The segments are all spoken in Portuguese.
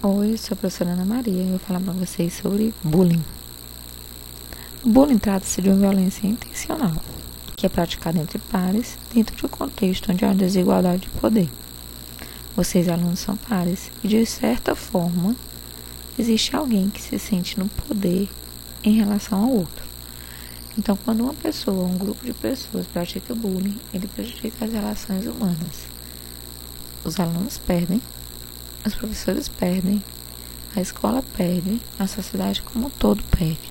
Oi, sou a professora Ana Maria e vou falar para vocês sobre bullying. O bullying trata-se de uma violência intencional, que é praticada entre pares dentro de um contexto onde há uma desigualdade de poder. Vocês, alunos, são pares e, de certa forma, existe alguém que se sente no poder em relação ao outro. Então, quando uma pessoa, um grupo de pessoas pratica bullying, ele prejudica as relações humanas. Os alunos perdem os professores perdem, a escola perde, a sociedade como um todo perde,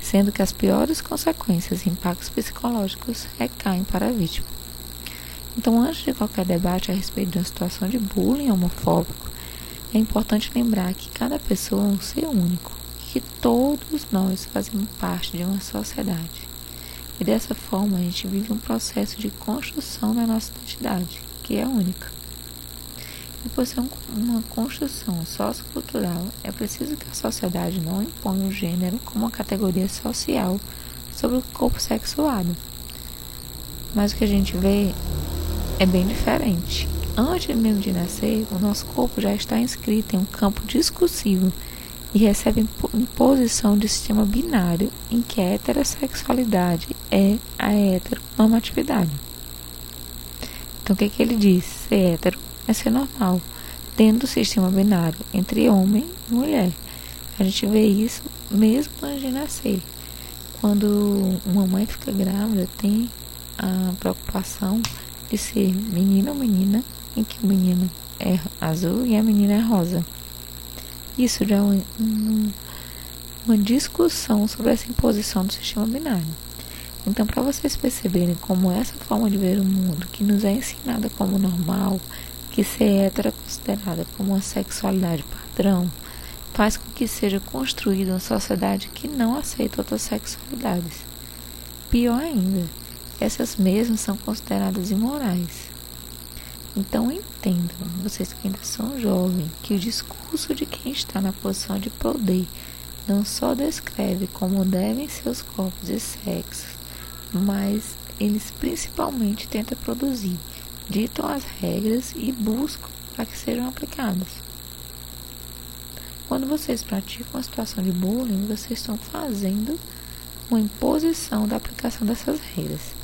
sendo que as piores consequências e impactos psicológicos recaem para a vítima. Então, antes de qualquer debate a respeito de uma situação de bullying homofóbico, é importante lembrar que cada pessoa é um ser único que todos nós fazemos parte de uma sociedade. E dessa forma a gente vive um processo de construção da nossa identidade, que é única. E por ser uma construção sociocultural, é preciso que a sociedade não imponha o gênero como uma categoria social sobre o corpo sexuado. Mas o que a gente vê é bem diferente. Antes mesmo de nascer, o nosso corpo já está inscrito em um campo discursivo e recebe imposição de sistema binário em que a heterossexualidade é a heteronormatividade. Então, o que, que ele diz? Ser hétero é ser normal, dentro do sistema binário entre homem e mulher. A gente vê isso mesmo antes de nascer. Quando uma mãe fica grávida, tem a preocupação de ser menino ou menina, em que o menino é azul e a menina é rosa. Isso já é uma, uma discussão sobre essa imposição do sistema binário. Então, para vocês perceberem como essa forma de ver o mundo, que nos é ensinada como normal, que ser hétero é considerada como uma sexualidade padrão faz com que seja construída uma sociedade que não aceita outras sexualidades. Pior ainda, essas mesmas são consideradas imorais. Então entendam, vocês que ainda são jovens, que o discurso de quem está na posição de poder não só descreve como devem ser os corpos e sexos, mas eles principalmente tentam produzir ditam as regras e buscam para que sejam aplicadas. Quando vocês praticam uma situação de bullying, vocês estão fazendo uma imposição da aplicação dessas regras.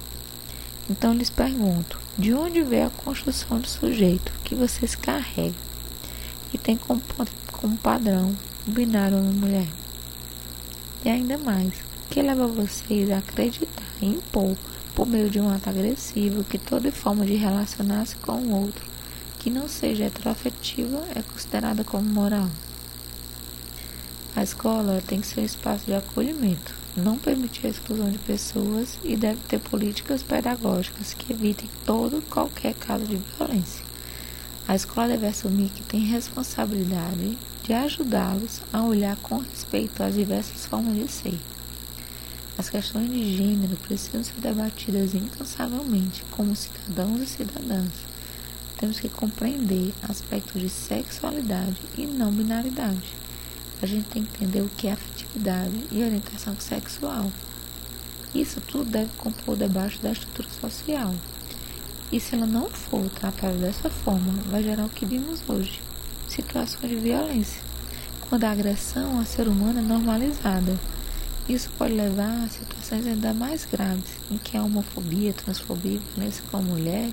Então lhes pergunto, de onde vem a construção do sujeito que vocês carregam e tem como, como padrão o binário homem-mulher? E ainda mais, o que leva vocês a acreditar e impor por meio de um ato agressivo que toda forma de relacionar-se com o outro que não seja heteroafetiva é considerada como moral. A escola tem que ser um espaço de acolhimento, não permitir a exclusão de pessoas e deve ter políticas pedagógicas que evitem todo qualquer caso de violência. A escola deve assumir que tem responsabilidade de ajudá-los a olhar com respeito às diversas formas de ser. As questões de gênero precisam ser debatidas incansavelmente como cidadãos e cidadãs. Temos que compreender aspectos de sexualidade e não binaridade. A gente tem que entender o que é afetividade e orientação sexual. Isso tudo deve compor debaixo da estrutura social. E se ela não for tratada dessa forma, vai gerar o que vimos hoje: situações de violência, quando a agressão ao ser humano é normalizada isso pode levar a situações ainda mais graves, em que a homofobia, transfobia, violência com a mulher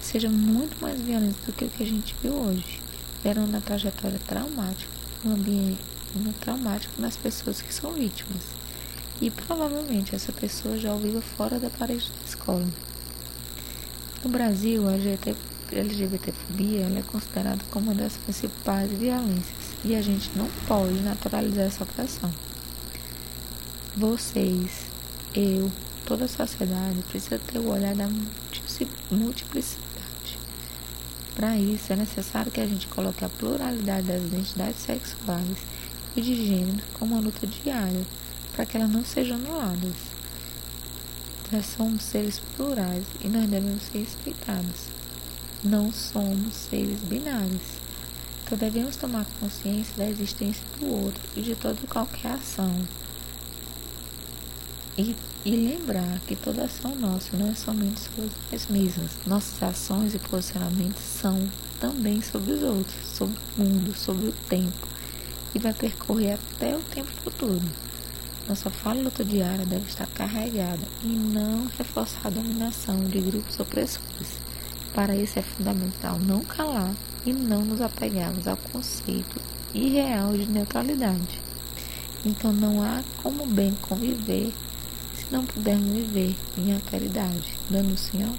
seja muito mais violenta do que o que a gente viu hoje, gerando uma trajetória traumática, um ambiente traumático nas pessoas que são vítimas. E provavelmente essa pessoa já ouviu fora da parede da escola. No Brasil, a LGBTfobia é considerada como uma das principais violências e a gente não pode naturalizar essa opressão. Vocês, eu, toda a sociedade precisa ter o olhar da multiplicidade. Para isso, é necessário que a gente coloque a pluralidade das identidades sexuais e de gênero como uma luta diária, para que elas não sejam anuladas. Nós somos seres plurais e nós devemos ser respeitados. Não somos seres binários. Então devemos tomar consciência da existência do outro e de toda qualquer ação e, e lembrar que toda ação nossa não é somente sobre nós mesmos. Nossas ações e posicionamentos são também sobre os outros, sobre o mundo, sobre o tempo, e vai percorrer até o tempo futuro. Nossa fala luta diária deve estar carregada e não reforçar a dominação de grupos opressores. Para isso é fundamental não calar e não nos apegarmos ao conceito irreal de neutralidade. Então não há como bem conviver não pudermos viver em alteridade, dando sim ao